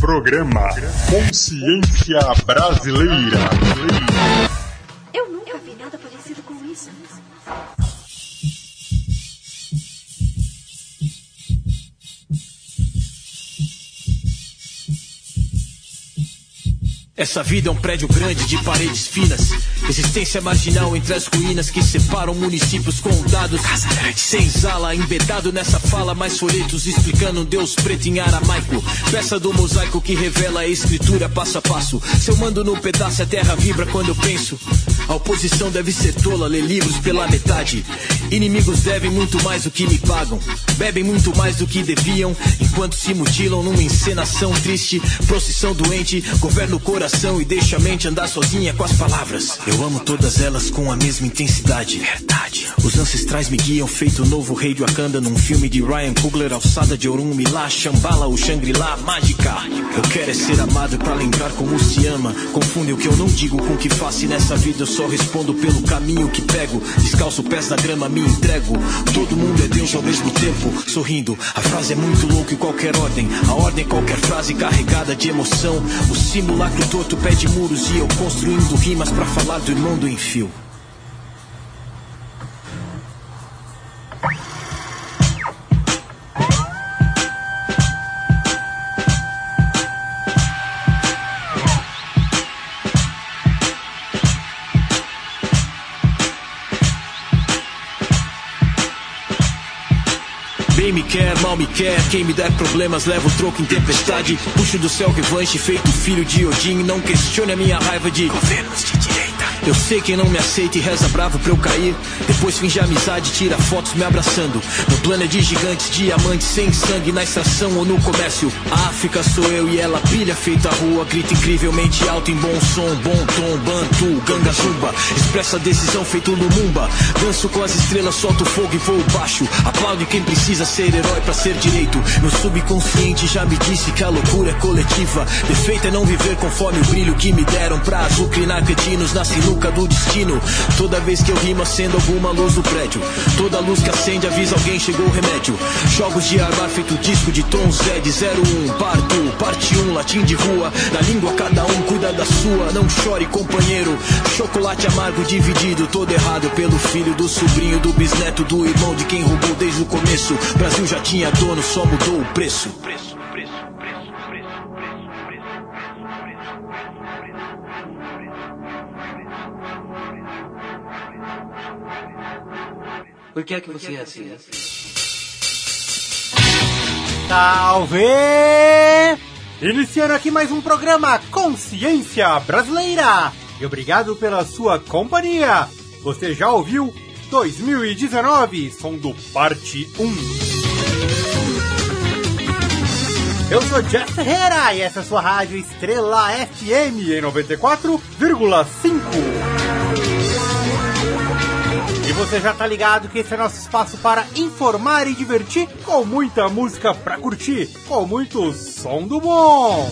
Programa Consciência Brasileira. Eu nunca vi nada parecido com isso. Essa vida é um prédio grande de paredes finas. Existência marginal entre as ruínas que separam municípios condados. Senzala, embedado nessa fala, mais folhetos explicando Deus preto em aramaico. Peça do mosaico que revela a escritura passo a passo. Se eu mando no pedaço, a terra vibra quando eu penso. A oposição deve ser tola, ler livros pela metade. Inimigos devem muito mais do que me pagam. Bebem muito mais do que deviam, enquanto se mutilam numa encenação triste. Procissão doente, governa o coração e deixa a mente andar sozinha com as palavras. Eu amo todas elas com a mesma intensidade. Verdade. Os ancestrais me guiam, feito o novo rei de Wakanda num filme de Ryan Coogler, alçada de Orun Milá, Shambhala, o Shangri-La, mágica. Eu quero é ser amado pra lembrar como se ama. Confunde o que eu não digo com o que faço e nessa vida eu só respondo pelo caminho que pego. Descalço pés na grama, me entrego. Todo mundo é Deus ao mesmo tempo, sorrindo. A frase é muito louca em qualquer ordem. A ordem é qualquer frase carregada de emoção. O simulacro torto pede muros e eu construindo rimas pra falar do irmão do enfio. Bem me quer, mal me quer, quem me der problemas leva o troco em tempestade. Puxo do céu revanche, feito filho de Odin. Não questione a minha raiva de governos. Eu sei quem não me aceita e reza bravo pra eu cair. Depois finge amizade, tira fotos me abraçando. No plano é de gigantes, diamantes sem sangue, na extração ou no comércio. A África sou eu e ela brilha feita rua. Grita incrivelmente alto em bom som, bom tom, bantu, ganga zumba. Expressa decisão feito Lumumba. Danço com as estrelas, solto fogo e voo baixo. Aplaude quem precisa ser herói pra ser direito. Meu subconsciente já me disse que a loucura é coletiva. Defeito é não viver conforme o brilho que me deram pra azucrinar cretinos na sinuca do destino. Toda vez que eu rimo, acendo alguma luz no prédio. Toda luz que acende avisa alguém chegou o remédio. Jogos de armar feito disco de tom Z de 01. Parto, parte 1, latim de rua. Da língua cada um cuida da sua. Não chore, companheiro. Chocolate amargo dividido, todo errado pelo filho do sobrinho, do bisneto, do irmão de quem roubou desde o começo. Brasil já tinha dono, só mudou o preço, preço, Por que é que você é assim? Talvez! Iniciando aqui mais um programa Consciência Brasileira. E obrigado pela sua companhia. Você já ouviu 2019, som do parte 1. Eu sou Jeff Ferreira e essa é a sua rádio Estrela FM em 94,5. Você já tá ligado que esse é nosso espaço para informar e divertir com muita música pra curtir, com muito som do bom.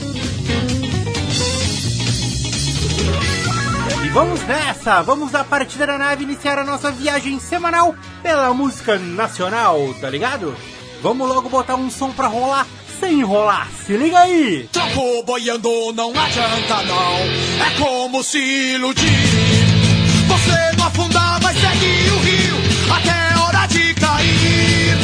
E vamos nessa, vamos da partida da nave iniciar a nossa viagem semanal pela música nacional, tá ligado? Vamos logo botar um som pra rolar sem enrolar, se liga aí! Troco boiando não adianta não, é como se iludir. Afundar, mas segue o rio até a hora de cair.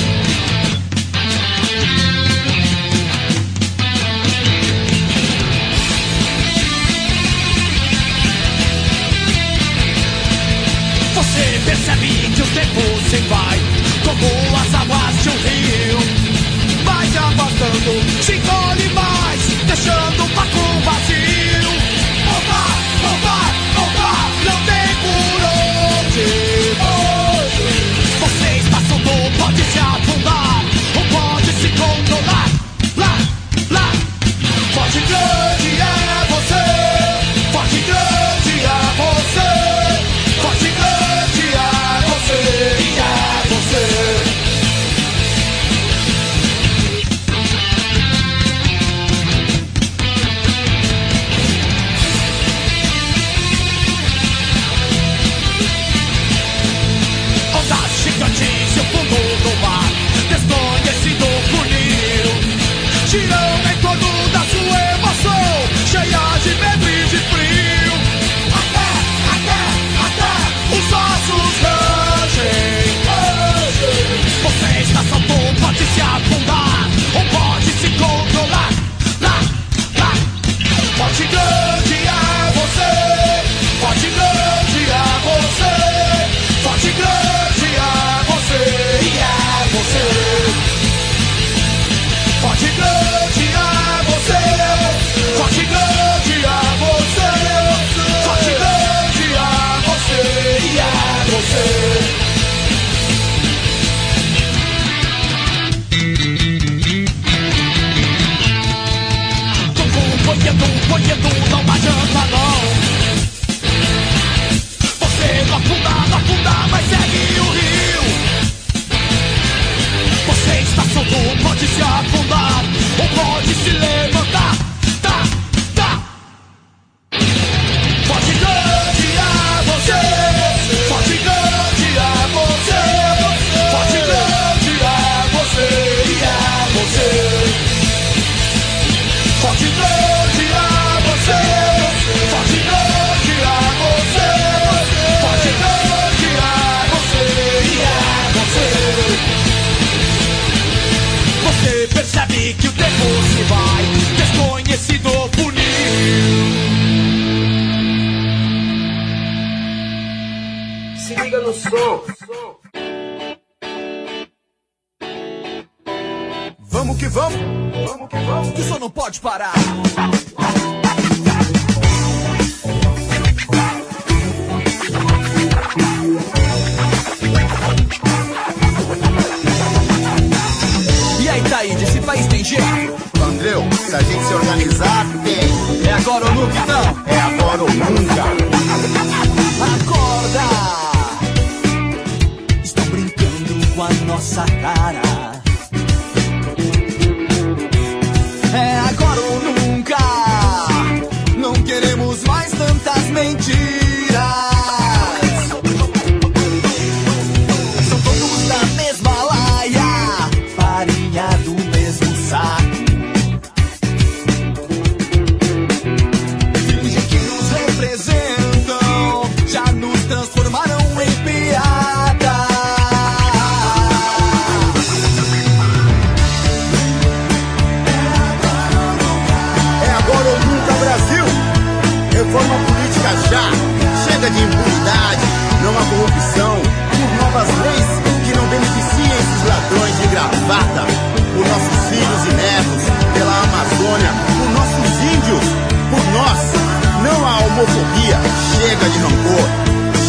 Você percebe que o tempo se vai, como as águas de um rio. Vai se afastando, se encolhe mais, deixando o paco vazio.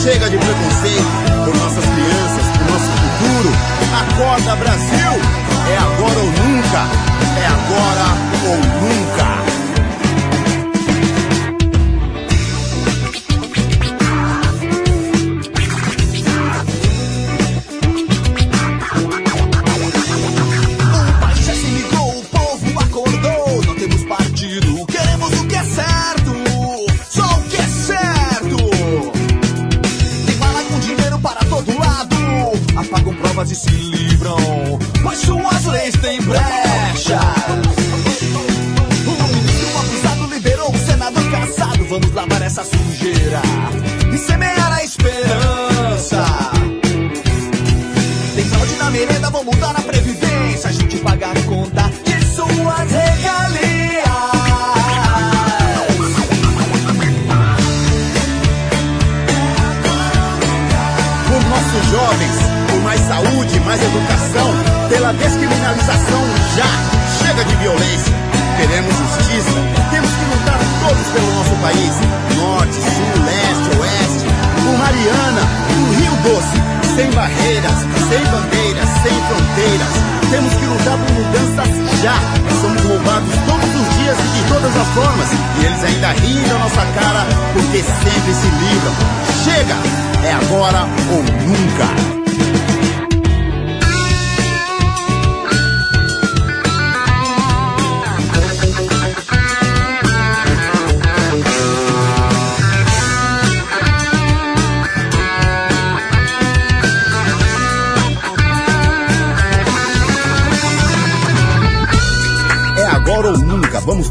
Chega de preconceito. Por nossas crianças, por nosso futuro. Acorda, Brasil. E eles ainda riem da nossa cara porque sempre se livram. Chega! É agora ou nunca.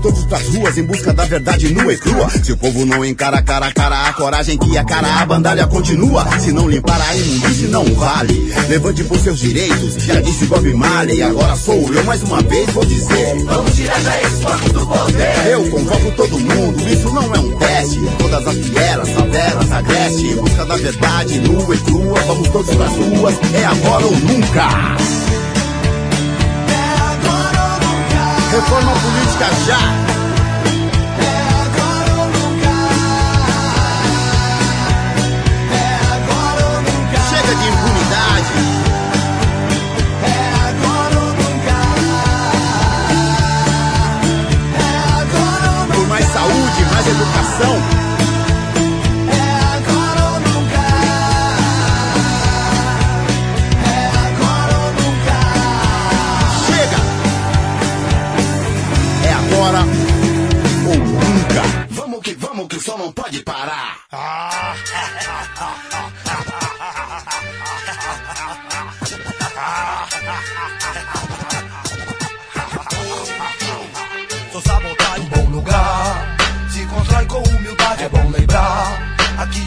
Todos pras ruas em busca da verdade nua e crua. Se o povo não encara cara a cara, a coragem que a cara a bandalha continua. Se não limpar a imundície não vale. Levante por seus direitos, já disse Bob Marley, agora sou eu mais uma vez vou dizer. Vamos tirar já esse corpo do poder. Eu convoco todo mundo, isso não é um teste. Todas as vielas, favelas, agreste, em busca da verdade nua e crua. Vamos todos pras ruas, é agora ou nunca. Reforma política já. Agora ou nunca. Vamos que vamos que o som não pode parar.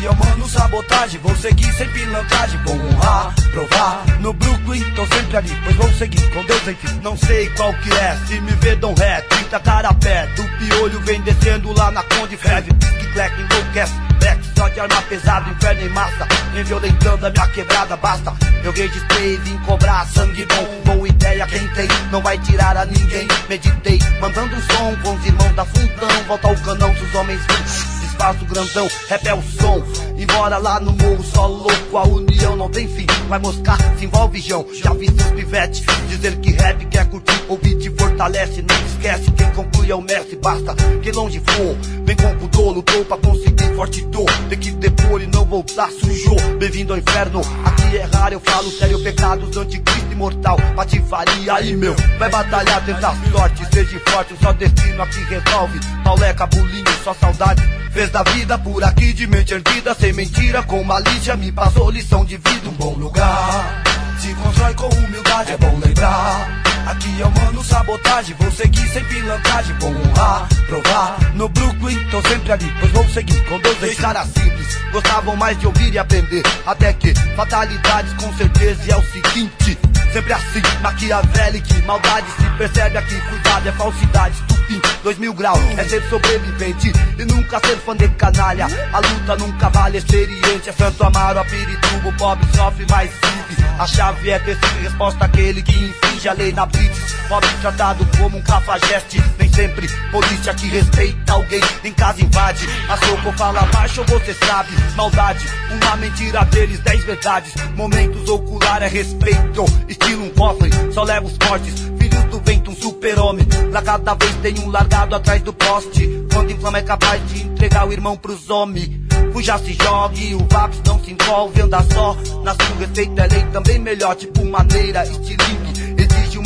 eu mando sabotagem, vou seguir sem pilantragem, vou honrar, provar. No Brooklyn, tô sempre ali, pois vou seguir com Deus enfim. Não sei qual que é, se me vê, dão ré, 30 tarapé. Do piolho vem descendo lá na Conde Fred. Que clack enlouquece, black só de arma pesada, inferno em massa. vem violentando a minha quebrada, basta. Eu registrei vim cobrar sangue bom. Boa ideia, quem tem, não vai tirar a ninguém. Meditei, mandando um som com os irmãos da fundão. Volta ao canão, se os homens vêm espaço grandão, rap o som. Embora lá no morro só louco, a união não tem fim. Vai moscar, se envolve João. Já vi seus pivete dizer que rap quer curtir, ouvir te fortalece. Não esquece, quem conclui é o mestre. Basta que longe for, vem com pudor, lutou pra conseguir forte dor. Tem que depor e não voltar sujou. Bem-vindo ao inferno, aqui é raro, eu falo sério. Pecados do anticristo imortal, patifaria aí meu. Vai batalhar, tentar sorte, seja forte, só destino aqui resolve. Pauleca, bulinho, só saudade. Fez da vida por aqui de mente erguida, sem mentira, com malícia, me passou lição de vida. Um bom lugar, se constrói com humildade, é bom lembrar. Aqui é o mano sabotagem, vou seguir sem pilantragem, vou honrar, provar. No Brooklyn, tô sempre ali, pois vou seguir com dois caras simples. Gostavam mais de ouvir e aprender, até que fatalidades com certeza e é o seguinte. Sempre assim, maquiavélico, maldade se percebe aqui, cuidado, é falsidade, estupim, dois mil graus, é ser sobrevivente e nunca ser fã de canalha. A luta nunca vale experiente, é Santo Amaro, a Pirituba, o pobre sofre, mais vive. A chave é ter resposta àquele que infringe a lei na blitz. Pobre tratado como um cafajeste, nem sempre polícia que respeita alguém em casa invade. A soco fala baixo, você sabe, maldade, uma mentira deles, dez verdades. Momentos ocular é respeito, estilo um cofre, só leva os fortes. Filhos do vento, um super-homem. Pra cada vez tem um largado atrás do poste. Quando inflama é capaz de entregar o irmão pros homens. Fuja se jogue, o Vaps não se envolve, anda só. Na sua respeito é lei também melhor, tipo maneira, estilingue.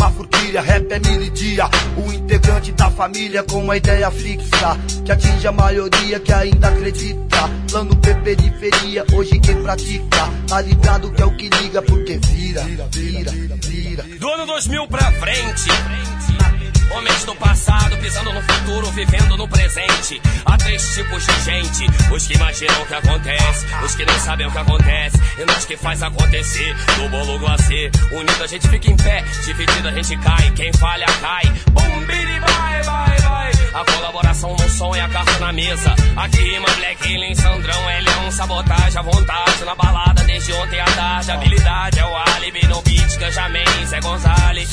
Uma furquilha, rap é mil e dia. O integrante da família com uma ideia fixa. Que atinge a maioria que ainda acredita. Plano P periferia, hoje quem pratica. Tá ligado que é o que liga, porque vira, vira, vira. Do ano 2000 pra frente. Homens do passado pisando no futuro, vivendo no presente. Há três tipos de gente: os que imaginam o que acontece, os que nem sabem o que acontece, e nós que faz acontecer. Do bolo glacê, unido a gente fica em pé, dividido a gente cai. Quem falha cai. Bum, vai, vai, vai. A colaboração no som é a carta na mesa. Aqui rima Black Alien, Sandrão, é leão, sabotagem à vontade. Na balada desde ontem à tarde, habilidade é o álibi. No beat, Ganjamin, Zé Gonzalez.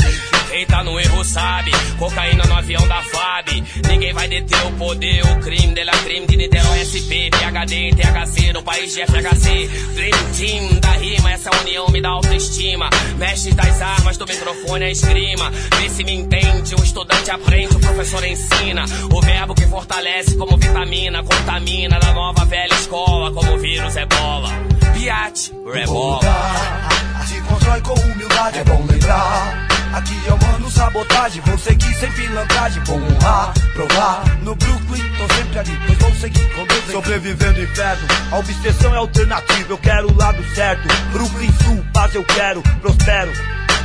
Quem tá no erro sabe, cocaína no avião da FAB. Ninguém vai deter o poder, o crime dela crime de Niterói SP, PHD, THC, no país de FHC. Dream Team da rima, essa união me dá autoestima. Mestres das armas, do microfone a esgrima. Vê se me entende, o estudante aprende, o professor ensina. O verbo que fortalece como vitamina, contamina da nova velha escola, como vírus é bola. Piate, rebola. Se constrói com humildade, é bom lembrar. Aqui é o mano sabotagem, vou seguir sem pilantragem, vou honrar, provar. No Brooklyn, tô sempre ali, pois vou seguir com Deus. Sobrevivendo inferno, a obsessão é alternativa, eu quero o lado certo. Brooklyn Sul, paz eu quero, prospero.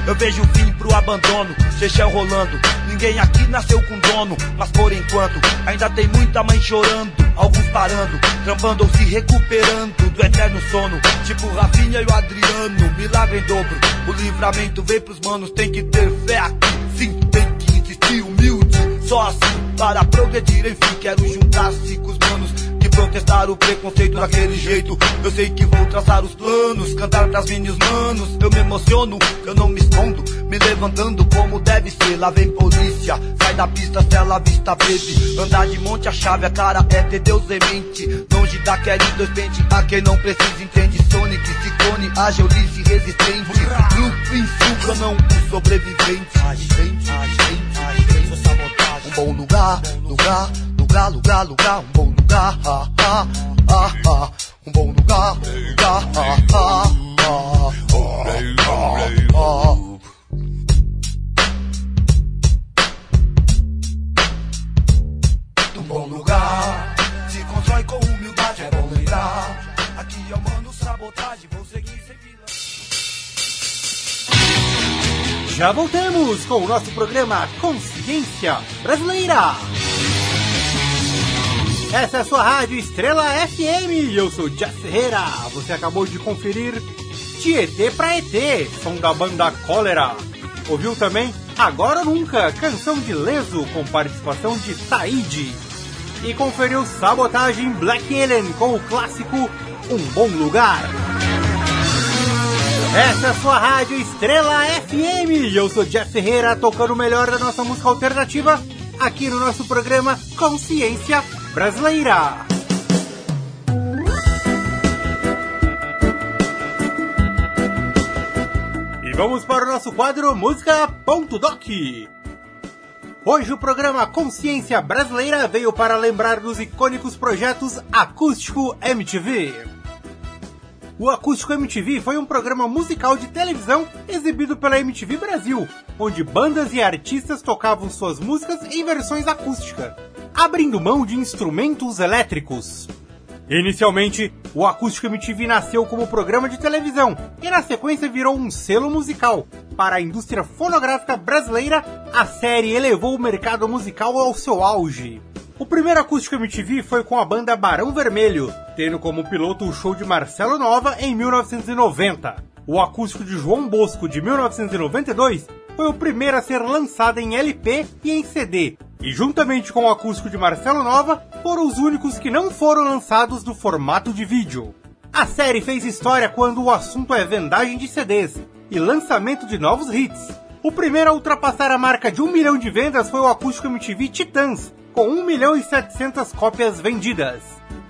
Eu vejo o fim pro abandono, Seychelles rolando. Ninguém aqui nasceu com dono, mas por enquanto ainda tem muita mãe chorando. Alguns parando, trampando ou se recuperando do eterno sono. Tipo Rafinha e o Adriano, milagre em dobro. O livramento vem pros manos, tem que ter fé aqui. Sim, tem que existir humilde. Só assim para progredir, enfim, quero juntar-se com os protestar o preconceito daquele jeito. Eu sei que vou traçar os planos, cantar pras minhas manos. Eu me emociono, eu não me escondo, me levantando como deve ser. Lá vem polícia, sai da pista, cela vista, baby. Andar de monte, a chave, a cara é ter Deus em mente. Longe da dois pente, a quem não precisa entende. Sonic, Ciclone, ágil, lice, resistente. Brooklyn, Sul, não um sobrevivente. Agente, agente, agente. Um bom lugar, lugar, lugar, lugar, lugar, um bom lugar, ah, ah, ah, ah. Um bom lugar, ah, ah, ah. Um bom lugar, se constrói com humildade, é bom lembrar. Aqui é o mano sabotagem, vou seguir sempre. Já voltamos com o nosso programa Consciência Brasileira. Essa é a sua rádio Estrela FM e eu sou Jeff Ferreira. Você acabou de conferir Tietê pra ET, som da banda Cólera. Ouviu também Agora ou Nunca, canção de Leso com participação de Taíde. E conferiu Sabotagem Black Alien com o clássico Um Bom Lugar. Essa é a sua rádio Estrela FM e eu sou Jeff Ferreira tocando o melhor da nossa música alternativa aqui no nosso programa Consciência Brasileira. E vamos para o nosso quadro Música.doc. Hoje o programa Consciência Brasileira veio para lembrar dos icônicos projetos Acústico MTV. O Acústico MTV foi um programa musical de televisão exibido pela MTV Brasil, onde bandas e artistas tocavam suas músicas em versões acústicas, abrindo mão de instrumentos elétricos. Inicialmente, o Acústico MTV nasceu como programa de televisão e na sequência virou um selo musical. Para a indústria fonográfica brasileira, a série elevou o mercado musical ao seu auge. O primeiro Acústico MTV foi com a banda Barão Vermelho, tendo como piloto o show de Marcelo Nova em 1990. O Acústico de João Bosco de 1992 foi o primeiro a ser lançado em LP e em CD, e juntamente com o acústico de Marcelo Nova, foram os únicos que não foram lançados no formato de vídeo. A série fez história quando o assunto é vendagem de CDs e lançamento de novos hits. O primeiro a ultrapassar a marca de um milhão de vendas foi o acústico MTV Titãs, com 1 milhão e 700 cópias vendidas.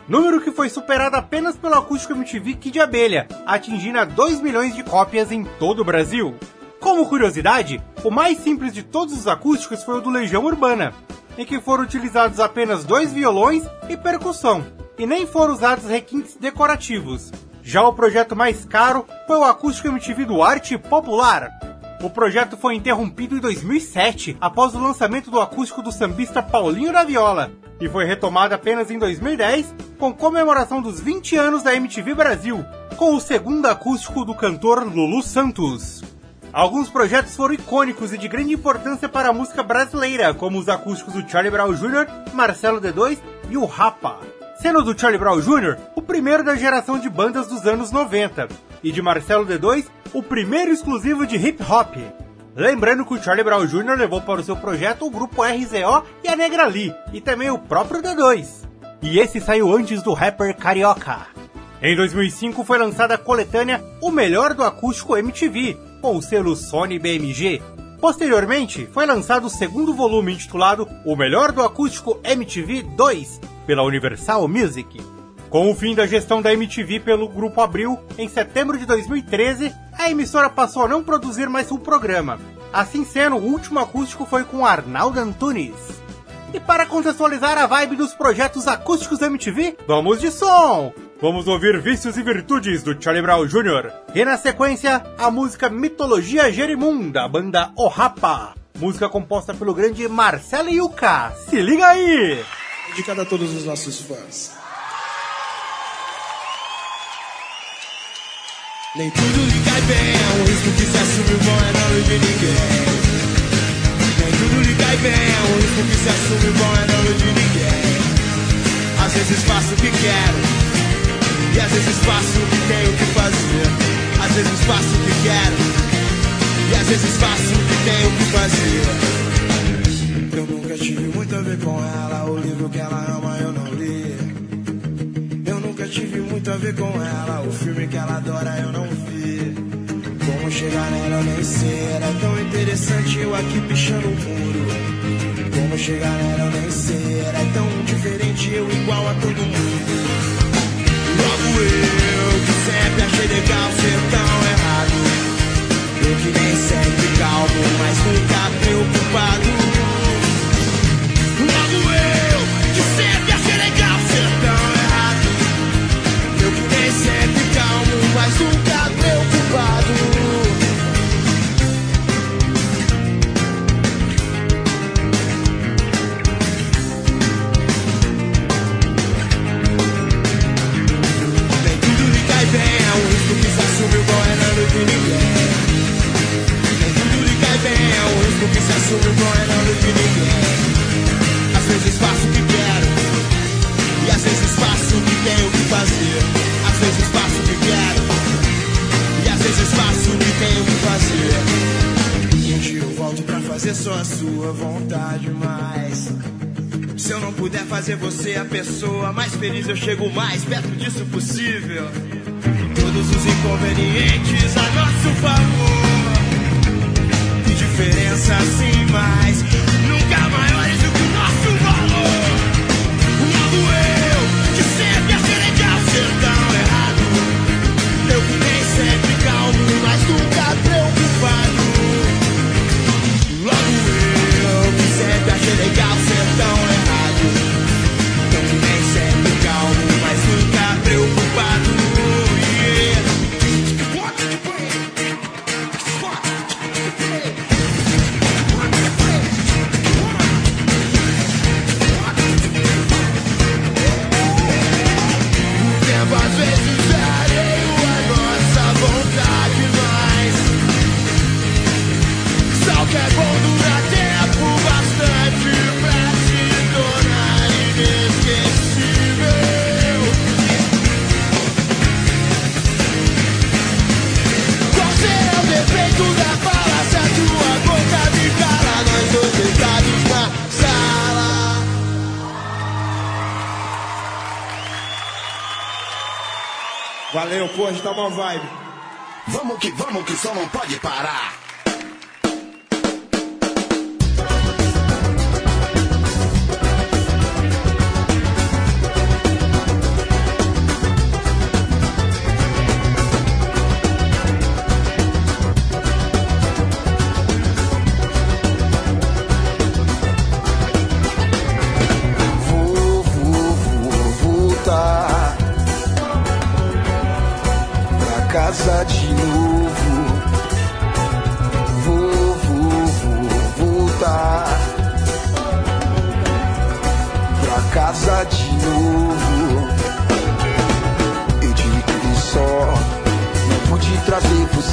Número que foi superado apenas pelo acústico MTV Kid Abelha, atingindo a 2 milhões de cópias em todo o Brasil. Como curiosidade, o mais simples de todos os acústicos foi o do Legião Urbana, em que foram utilizados apenas dois violões e percussão, e nem foram usados requintes decorativos. Já o projeto mais caro foi o acústico MTV do Arte Popular. O projeto foi interrompido em 2007, após o lançamento do acústico do sambista Paulinho da Viola, e foi retomado apenas em 2010, com comemoração dos 20 anos da MTV Brasil, com o segundo acústico do cantor Lulu Santos. Alguns projetos foram icônicos e de grande importância para a música brasileira, como os acústicos do Charlie Brown Jr., Marcelo D2 e o Rapa. Sendo do Charlie Brown Jr., o primeiro da geração de bandas dos anos 90, e de Marcelo D2, o primeiro exclusivo de hip hop. Lembrando que o Charlie Brown Jr. levou para o seu projeto o grupo RZO e a Negra Lee, e também o próprio D2. E esse saiu antes do rapper Carioca. Em 2005 foi lançada a coletânea O Melhor do Acústico MTV, com o selo Sony BMG. Posteriormente, foi lançado o segundo volume intitulado O Melhor do Acústico MTV 2, pela Universal Music. Com o fim da gestão da MTV pelo Grupo Abril, em setembro de 2013, a emissora passou a não produzir mais um programa. Assim sendo, o último acústico foi com Arnaldo Antunes. E para contextualizar a vibe dos projetos acústicos da MTV, vamos de som! Vamos ouvir Vícios e Virtudes do Charlie Brown Jr. E na sequência, a música Mitologia Jerimum da banda O Rapa. Música composta pelo grande Marcelo Yuka. Se liga aí! Dedicada a todos os nossos fãs. Nem tudo lhe cai bem, é um risco que se assume bom é não de ninguém. Nem tudo lhe cai bem, é um risco que se assume bom é não de ninguém. Às vezes faço o que quero, e às vezes faço o que tenho que fazer. Às vezes faço o que quero, e às vezes faço o que tenho que fazer. Eu nunca tive muito a ver com ela, o livro que ela ama eu não li. Eu nunca tive muito a ver com ela, o filme que ela adora eu não vi. Como chegar nela eu nem sei, era tão interessante eu aqui pichando o muro. Como chegar nela eu nem sei, era tão diferente eu igual a todo mundo. Eu, que sempre achei legal ser tão errado. Eu que nem sempre calmo, mas nunca preocupado. Um risco que se assume o bom é não de ninguém. Às vezes faço o que quero, e às vezes faço o que tenho que fazer. Às vezes faço o que quero, e às vezes faço o que tenho que fazer. Um dia eu volto pra fazer só a sua vontade, mas. Se eu não puder fazer você a pessoa mais feliz, eu chego mais perto disso possível. Todos os inconvenientes a nosso favor. Diferença assim mais, nunca maiores do que o nosso valor. Logo eu, que sempre achei legal ser tão errado. Eu que nem sempre calmo, mas nunca preocupado. Vibe. Vamos que vamos, que só não pode parar.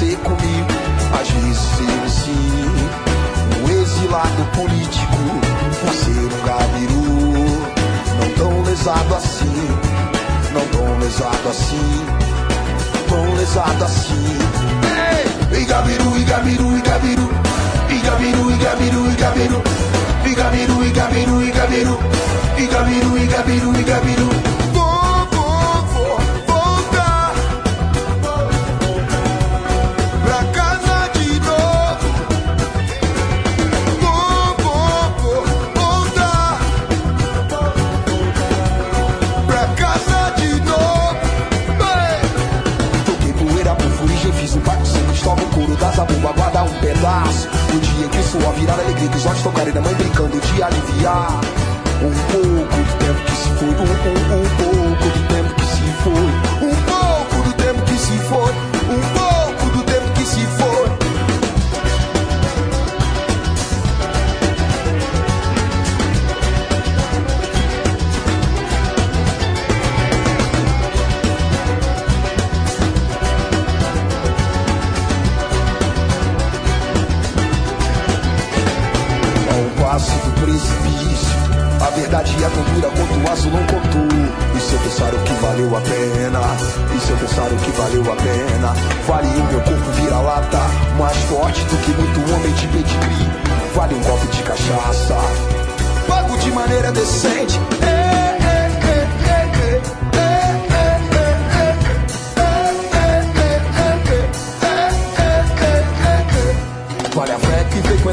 Você comigo. Às vezes eu sim, um exilado político, por ser um gabiru. Não tão lesado assim, não tão lesado assim, tão lesado assim. Ei, Igabiru, Igabiru, Igabiru, Igabiru, Igabiru, Igabiru, Igabiru, Igabiru, Igabiru, Igabiru, Igabiru, Igabiru. Aliviar. Vale o meu corpo vira-lata, mais forte do que muito homem de pedigree. Vale um golpe de cachaça, pago de maneira decente.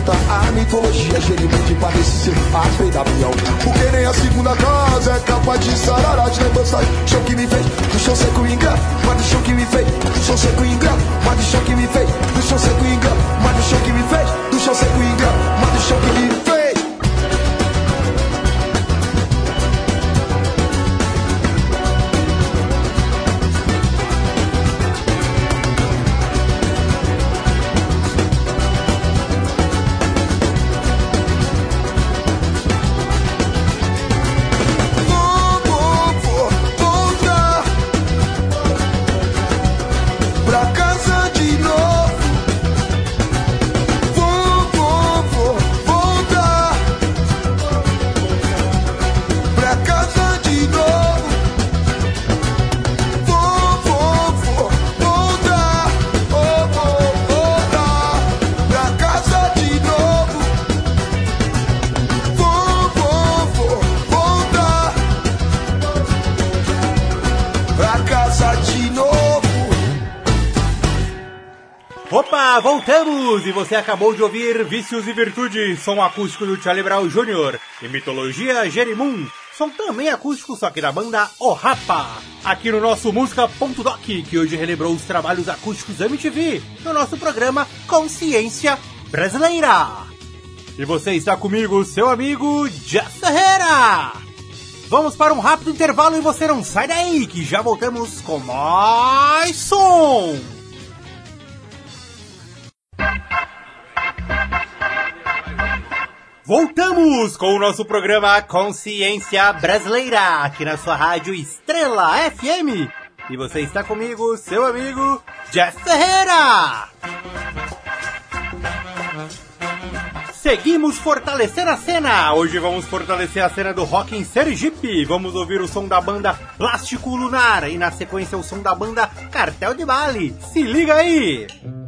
Que frequenta a mitologia Jerimum de padecer a fei da avião Porque nem a segunda casa é capaz de sarar as lembranças. Do chão que me fez Do chão seco e ingrato, mas do chão que me fez Do chão seco e ingrato, mas do chão que me fez Do chão seco e ingrato, mas do chão que me fez Do chão seco e ingrato, mas do chão que me fez E você acabou de ouvir Vícios e Virtudes, som acústico do Charlie Brown Jr. e Mitologia Jerimum, som também acústico, só que da banda O Rapa. Aqui no nosso Música.doc, que hoje relembrou os trabalhos acústicos da MTV, no nosso programa Consciência Brasileira. E você está comigo, seu amigo Jess Ferreira. Vamos para um rápido intervalo e você não sai daí, que já voltamos com mais som. Voltamos com o nosso programa Consciência Brasileira, aqui na sua rádio Estrela FM. E você está comigo, seu amigo Jeff Ferreira. Seguimos fortalecendo a cena. Hoje vamos fortalecer a cena do rock em Sergipe. Vamos ouvir o som da banda Plástico Lunar e na sequência o som da banda Cartel de Bali. Se liga aí! Quando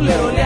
little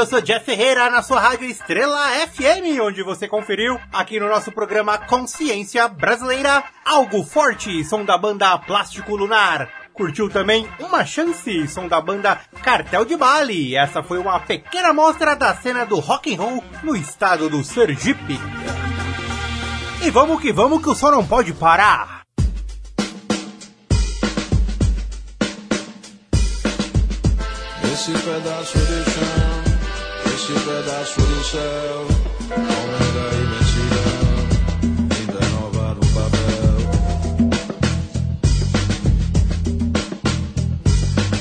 eu sou Jeff Ferreira na sua rádio Estrela FM, onde você conferiu aqui no nosso programa Consciência Brasileira Algo Forte, som da banda Plástico Lunar. Curtiu também Uma Chance, som da banda Cartel de Bali. Essa foi uma pequena amostra da cena do rock and roll no estado do Sergipe. E vamos que vamos que o som não pode parar. Esse pedaço de chão, esse pedaço do céu, aumenta a imensidão, ainda nova no papel.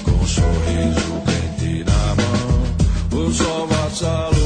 Com um sorriso quente na mão, o sol vassalo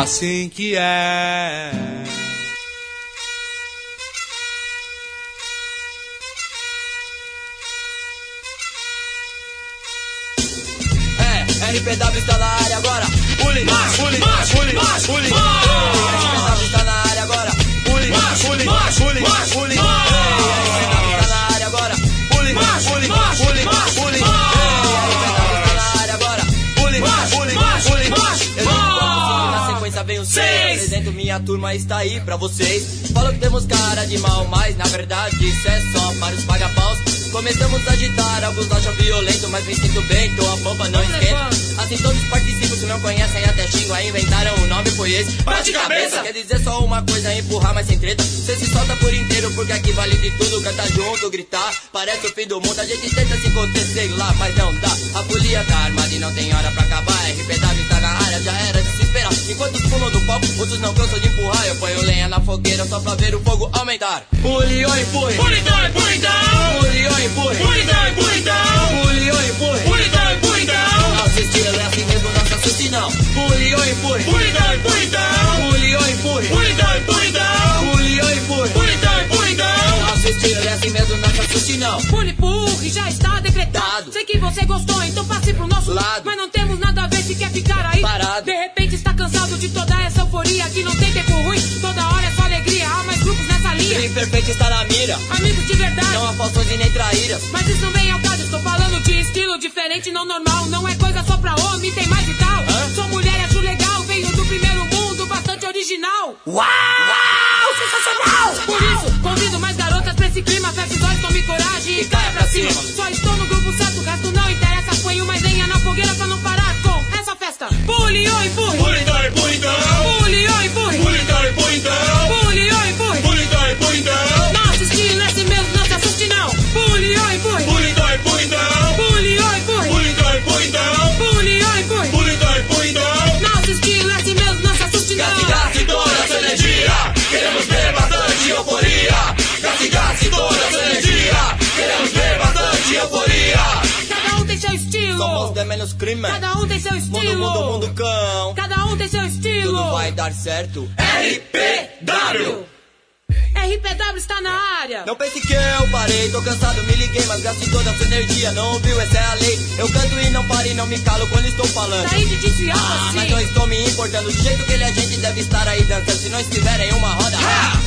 assim que é. É, RPW está na área agora. Pule, pule, pule, pule. RPW está na área agora. Pule, pule, pule, pule. Minha turma está aí pra vocês. Falo que temos cara de mal, mas na verdade isso é só para os pagapaus. Começamos a agitar, alguns acham violento, mas me sinto bem, tô a bomba não esquenta. Assim todos participam, se não conhecem até xingam, inventaram o nome, foi esse. Bate cabeça! Quer dizer só uma coisa, empurrar, mas sem treta. Cê se solta por inteiro, porque aqui vale de tudo, canta junto, gritar. Parece o fim do mundo, a gente tenta se conter, sei lá, mas não dá. A folia tá armada e não tem hora pra acabar. RPW tá na área, já era de se esperar. Enquanto os pulam do palco, outros não cansam de empurrar. Eu ponho lenha na fogueira só pra ver o fogo aumentar. Pule, oi, empurre. Pule, pule, down. Pule, oi, empurre. Pule, pule, down. Pule, oi, empurre. Pule, pule, down. Nosso estilo é assim mesmo, não se assuste não. Pule, oi, empurre. Pule, pule, down. Pule, oi, empurre. Pule, pule, down. Pule, oi, empurre. Pule, pule, down. Nosso estilo é assim mesmo, não se assuste não. Pule, empurre, já está decretado. Sei que você gostou, então passe pro nosso Lado. Mas não temos nada ficar aí. Parado. De repente está cansado de toda essa euforia. Que não tem tempo ruim, toda hora é só alegria. Há mais grupos nessa linha. O perfeito está na mira. Amigos de verdade. Não há falsões e nem traíras. Mas isso não vem ao caso, estou falando de estilo diferente, não normal. Não é coisa só pra homem, tem mais e tal. Sou mulher e acho legal, venho do primeiro mundo, bastante original. Uau! Sensacional! Por isso, convido mais garotas pra esse clima, feche os olhos, tome coragem e caia pra cima. Só com essa de menos crime. Cada um tem seu Mundo, estilo. mundo, mundo, cão. Cada um tem seu estilo. Tudo vai dar certo. RPW. RPW está na área. Não pense que eu parei, tô cansado, me liguei, mas gaste toda a sua energia. Não ouviu, essa é a lei. Eu canto e não paro e não me calo quando estou falando. Daí de desviar Ah, assim. mas não estou me importando. Do jeito que ele é gente, deve estar aí dançando. Se não estiver em uma roda,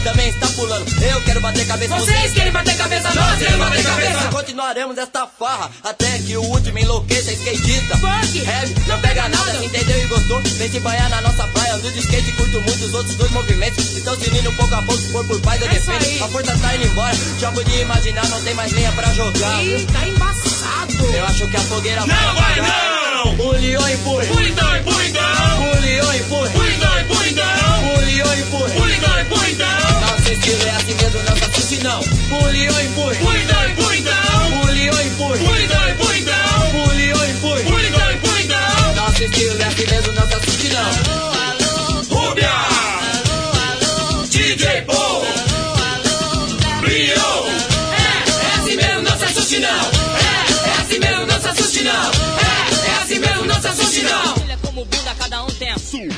também está pulando. Eu quero bater cabeça, Vocês querem bater cabeça, nós queremos bater cabeça. Continuaremos esta farra até que o último enlouqueça. Skatista, Funk, heavy, não pega nada. Se entendeu e gostou, vem se banhar na nossa praia. Ando de skate, curto muito os outros dois movimentos. Estão se unindo pouco a pouco, se for por paz eu É defendo. A força tá indo embora, já podia imaginar, não tem mais lenha pra jogar. Ih, tá embaçado. Eu acho que a fogueira vai Não vai não. Pule ou empurre. Pule, dói, pule, down. Pule ou empurre. Pule, dói, pule, down. Pule ou empurre. Pule, dói, pule, down. Nosso estilo é assim mesmo, não se assuste não. Pule ou empurre. Pule, dói, pule, down. Pule ou empurre. Pule, dói, pule, down. Pule ou empurre. Pule, dói, pule, down. Nosso estilo é assim mesmo, não se assuste não. Rubia.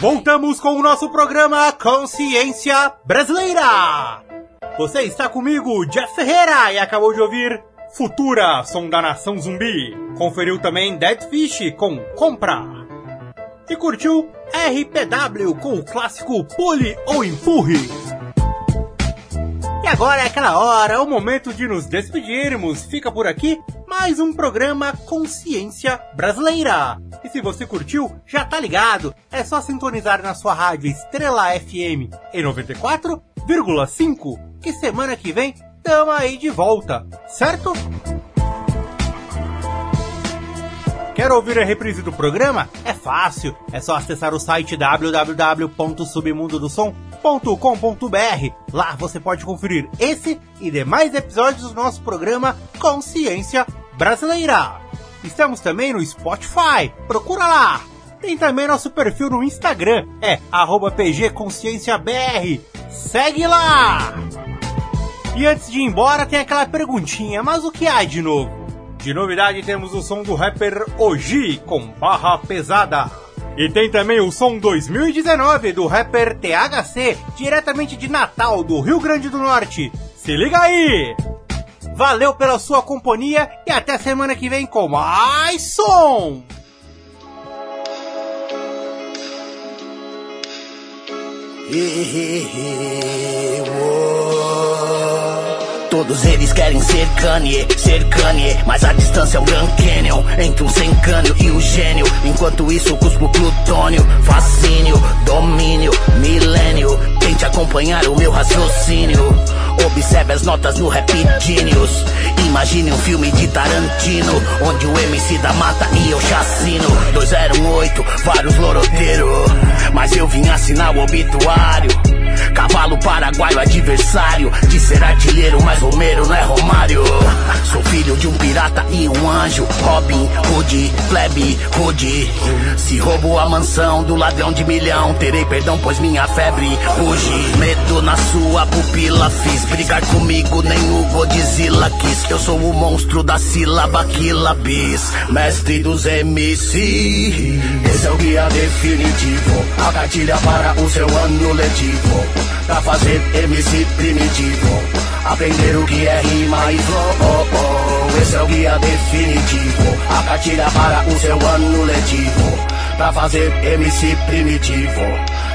Voltamos com o nosso programa Consciência Brasileira. Você está comigo, Jeff Ferreira, e acabou de ouvir Futura, som da nação zumbi. Conferiu também Dead Fish com Compra. E curtiu RPW com o clássico Pule ou Empurre. E agora é aquela hora, o momento de nos despedirmos. Fica por aqui mais um programa Consciência Brasileira. E se você curtiu, já tá ligado. É só sintonizar na sua rádio Estrela FM em 94,5 que semana que vem tamo aí de volta, certo? Quer ouvir a reprise do programa? É fácil, é só acessar o site www.submundodosom.com.br. Lá você pode conferir esse e demais episódios do nosso programa Consciência Brasileira. Estamos também no Spotify, procura lá. Tem também nosso perfil no Instagram, é pgconscienciabr. Segue lá! E antes de ir embora tem aquela perguntinha, mas o que há de novo? De novidade temos o som do rapper Oji com barra pesada. E tem também o som 2019 do rapper THC, diretamente de Natal, do Rio Grande do Norte. Se liga aí! Valeu pela sua companhia e até semana que vem com mais som! Todos eles querem ser Kanye, ser Kanye. Mas a distância é um Grand Canyon Entre um sem câmbio e o gênio. Enquanto isso cuspo plutônio Fascínio, domínio, milênio. Tente acompanhar o meu raciocínio Observe as notas no Rap Genius. Imagine um filme de Tarantino Onde o MC da mata e eu chacino. 208, vários loroteiros Mas eu vim assinar o obituário. Cavalo paraguaio adversário. De ser artilheiro, mas Romero não é Romário. Sou filho de um pirata e um anjo. Robin Hood, plebe Hood. Se roubo a mansão do ladrão de milhão Terei perdão, pois minha febre ruge. Medo na sua pupila fiz Brigar comigo nem o Godzilla quis. Eu sou o monstro da sílaba Quilabis Mestre dos MC Esse é o guia definitivo. A cartilha para o seu ano letivo. Pra fazer MC primitivo. Aprender o que é rima e flow. Oh, oh. Esse é o guia definitivo. A cartilha para o seu ano letivo Pra fazer MC primitivo.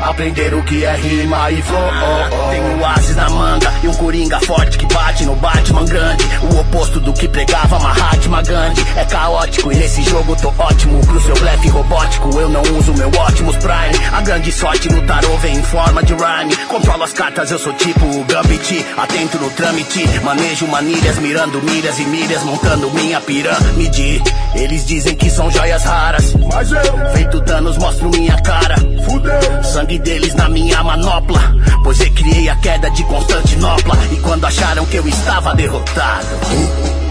Aprender o que é rima e flow oh, oh. Tenho ases na manga e um coringa forte que bate no Batman grande. O oposto do que pregava Mahatma Gandhi. É caótico e nesse jogo tô ótimo. Pro seu blefe robótico eu não uso meu Optimus Prime. A grande sorte no tarô vem em forma de rhyme. Controlo as cartas, eu sou tipo o Gambit Atento no trâmite, manejo manilhas Mirando milhas e milhas, montando minha pirâmide. Eles dizem que são joias raras Mas eu, feito danos, mostro minha cara Fudeu, sangue deles na minha manopla Pois recriei a queda de Constantinopla E quando acharam que eu estava derrotado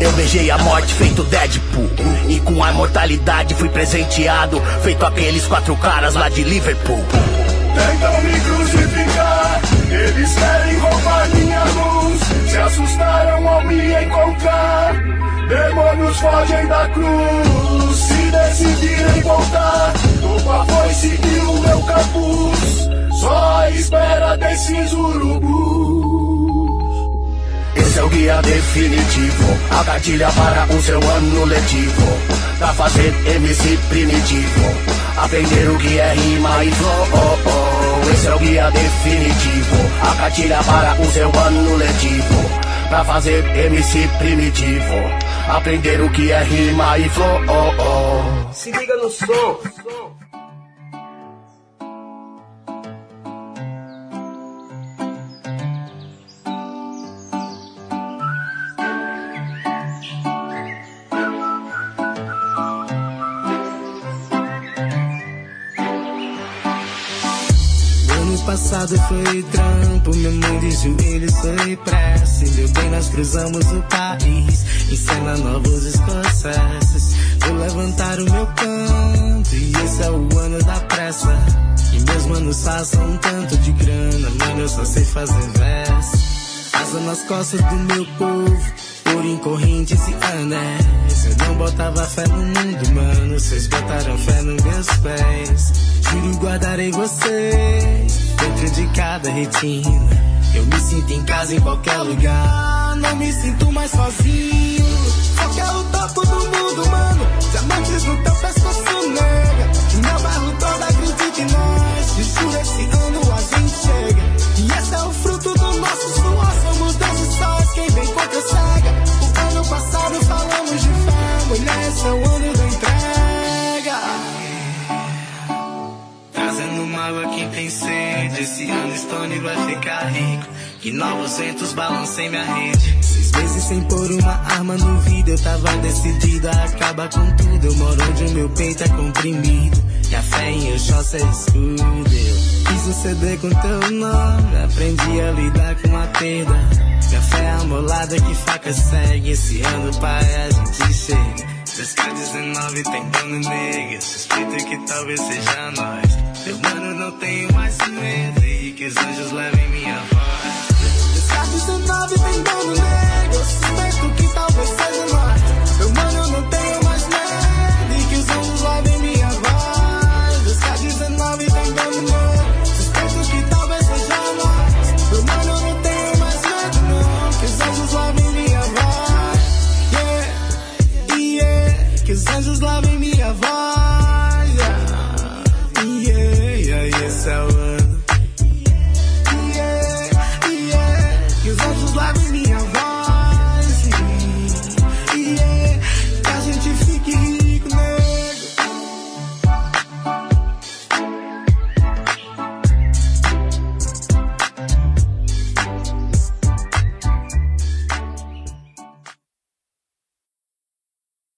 eu beijei a morte feito Deadpool E com a imortalidade fui presenteado Feito aqueles quatro caras lá de Liverpool Tentam me crucificar, eles querem roubar minha luz. Se assustaram ao me encontrar. Demônios fogem da cruz. Se decidirem voltar, tô com a foice e o meu capuz. Só à espera desses urubus. Esse é o guia definitivo, a cartilha para o seu ano letivo. Pra fazer MC primitivo, aprender o que é rima e flow. Oh, oh. Esse é o guia definitivo, a cartilha para o seu ano letivo. Pra fazer MC primitivo, aprender o que é rima e flow. Oh, oh. Se liga no som. Ano passado foi trampo, meu mãe de joelhos foi prece. Meu bem, nós cruzamos o país, em cena novos escocesses. Vou levantar o meu canto, e esse é o ano da pressa. E meus manos façam um tanto de grana, mano, eu só sei fazer verso. Asa nas costas do meu povo, por em correntes e anéis. Eu não botava fé no mundo, mano, vocês botaram fé nos meus pés. Juro guardarei vocês dentro de cada retina. Eu me sinto em casa em qualquer lugar. Não me sinto mais sozinho. Só quero topo do mundo, mano. Diamantes no teu pescoço, nega. Meu bairro todo acredita em nós. E juro, esse ano a gente chega. E esse é o fruto do nosso suor. Somos deuses Que novos ventos balancem minha rede. Seis meses sem pôr uma arma no vidro. Eu tava decidido a acabar com tudo. Eu moro onde o meu peito é comprimido. E a fé em Oxó cê escudo. Eu fiz um CD com teu nome. Aprendi a lidar com a perda. Minha fé é amolada que faca segue. Esse ano, pai, a gente chega. 2K19 tem dono nega Suspeito que talvez seja nós Eu mano não tenho mais medo E que os anjos levem minha voz 2K19 tem dono nega Suspeito que talvez seja mais